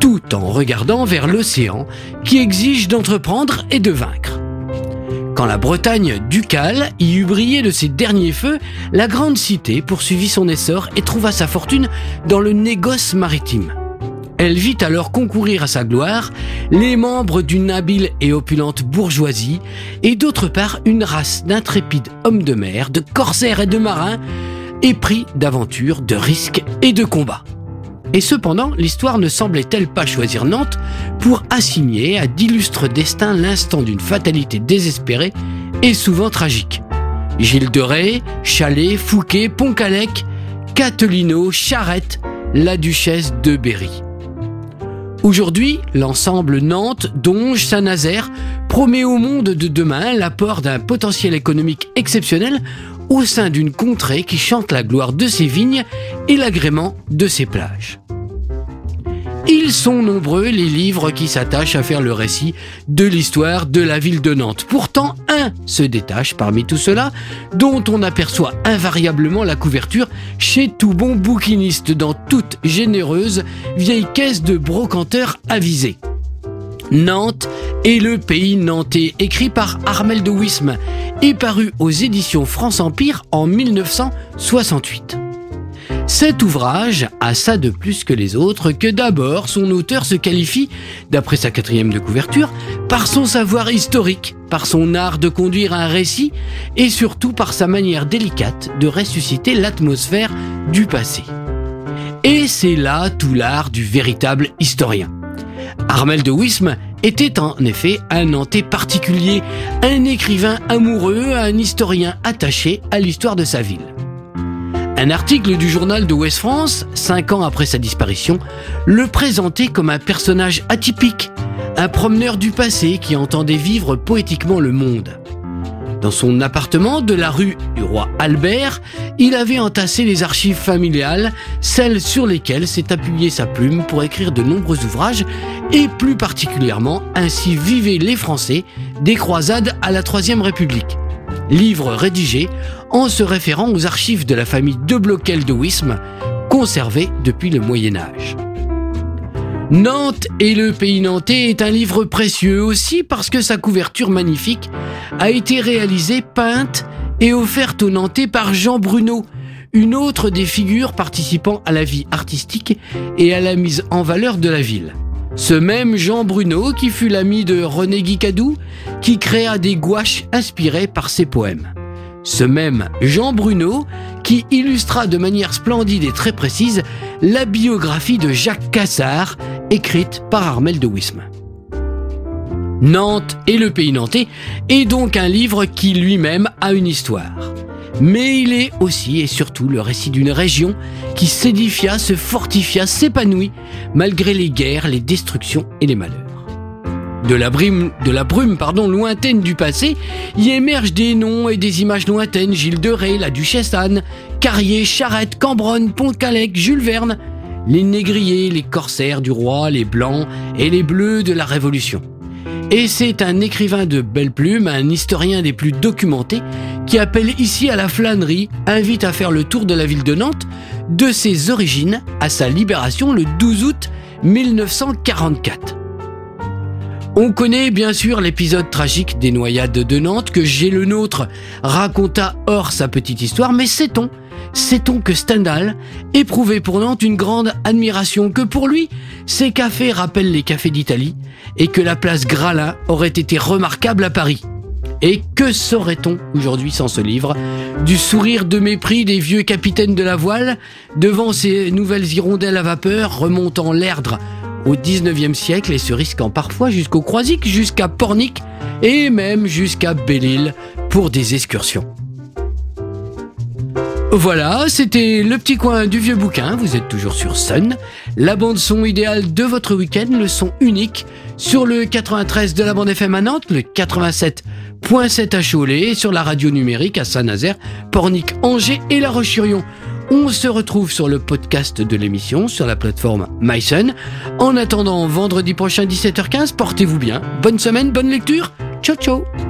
tout en regardant vers l'océan qui exige d'entreprendre et de vaincre. Quand la Bretagne ducale y eut brillé de ses derniers feux, la grande cité poursuivit son essor et trouva sa fortune dans le négoce maritime. Elle vit alors concourir à sa gloire les membres d'une habile et opulente bourgeoisie et d'autre part une race d'intrépides hommes de mer, de corsaires et de marins épris d'aventures, de risques et de combats. Et cependant, l'histoire ne semblait-elle pas choisir Nantes pour assigner à d'illustres destins l'instant d'une fatalité désespérée et souvent tragique? Gilles de Rais, Chalet, Fouquet, Pontcallec, Catelino, Charette, la duchesse de Berry. Aujourd'hui, l'ensemble Nantes, Donge, Saint-Nazaire promet au monde de demain l'apport d'un potentiel économique exceptionnel au sein d'une contrée qui chante la gloire de ses vignes et l'agrément de ses plages. Ils sont nombreux les livres qui s'attachent à faire le récit de l'histoire de la ville de Nantes. Pourtant, un se détache parmi tout cela, dont on aperçoit invariablement la couverture chez tout bon bouquiniste dans toute généreuse vieille caisse de brocanteur avisé. Nantes et le pays nantais, écrit par Armel de Wisme et paru aux éditions France Empire en 1968. Cet ouvrage a ça de plus que les autres que d'abord son auteur se qualifie, d'après sa quatrième de couverture, par son savoir historique, par son art de conduire un récit et surtout par sa manière délicate de ressusciter l'atmosphère du passé. Et c'est là tout l'art du véritable historien. Armel de Wisme était en effet un Nantais particulier, un écrivain amoureux, un historien attaché à l'histoire de sa ville. Un article du journal de West France, cinq ans après sa disparition, le présentait comme un personnage atypique, un promeneur du passé qui entendait vivre poétiquement le monde. Dans son appartement de la rue du roi Albert, il avait entassé les archives familiales, celles sur lesquelles s'est appuyée sa plume pour écrire de nombreux ouvrages, et plus particulièrement Ainsi vivaient les Français des croisades à la Troisième République. Livre rédigé en se référant aux archives de la famille de Bloquel de Wisme, conservées depuis le Moyen Âge. Nantes et le pays nantais est un livre précieux aussi parce que sa couverture magnifique a été réalisée, peinte et offerte aux Nantais par Jean Bruno, une autre des figures participant à la vie artistique et à la mise en valeur de la ville. Ce même Jean Bruno qui fut l'ami de René Guicadou, qui créa des gouaches inspirées par ses poèmes. Ce même Jean Bruno qui illustra de manière splendide et très précise la biographie de Jacques Cassard, écrite par Armel de Wisme. Nantes et le pays nantais est donc un livre qui lui-même a une histoire. Mais il est aussi et surtout le récit d'une région qui s'édifia, se fortifia, s'épanouit malgré les guerres, les destructions et les malheurs. De la brume, de la brume pardon, lointaine du passé, y émergent des noms et des images lointaines, Gilles de Rais, la duchesse Anne, Carrier, Charette, Cambronne, Pont-Calec, Jules Verne, les négriers, les corsaires du roi, les blancs et les bleus de la Révolution. Et c'est un écrivain de belle plume, un historien des plus documentés, qui appelle ici à la flânerie, invite à faire le tour de la ville de Nantes, de ses origines à sa libération le 12 août 1944. On connaît bien sûr l'épisode tragique des noyades de Nantes que J'ai le nôtre raconta hors sa petite histoire, mais sait-on Sait-on que Stendhal éprouvait pour Nantes une grande admiration, que pour lui, ces cafés rappellent les cafés d'Italie, et que la place Gralin aurait été remarquable à Paris? Et que saurait-on aujourd'hui sans ce livre? Du sourire de mépris des vieux capitaines de la voile devant ces nouvelles hirondelles à vapeur remontant l'Erdre au 19e siècle et se risquant parfois jusqu'au Croisic, jusqu'à Pornic et même jusqu'à Belle-Île pour des excursions. Voilà, c'était le petit coin du vieux bouquin. Vous êtes toujours sur Sun. La bande son idéale de votre week-end, le son unique sur le 93 de la bande FM à le 87.7 à Cholet, sur la radio numérique à Saint-Nazaire, Pornic, Angers et La Roche-sur-Yon. On se retrouve sur le podcast de l'émission sur la plateforme MySun. En attendant vendredi prochain 17h15, portez-vous bien. Bonne semaine, bonne lecture. Ciao ciao.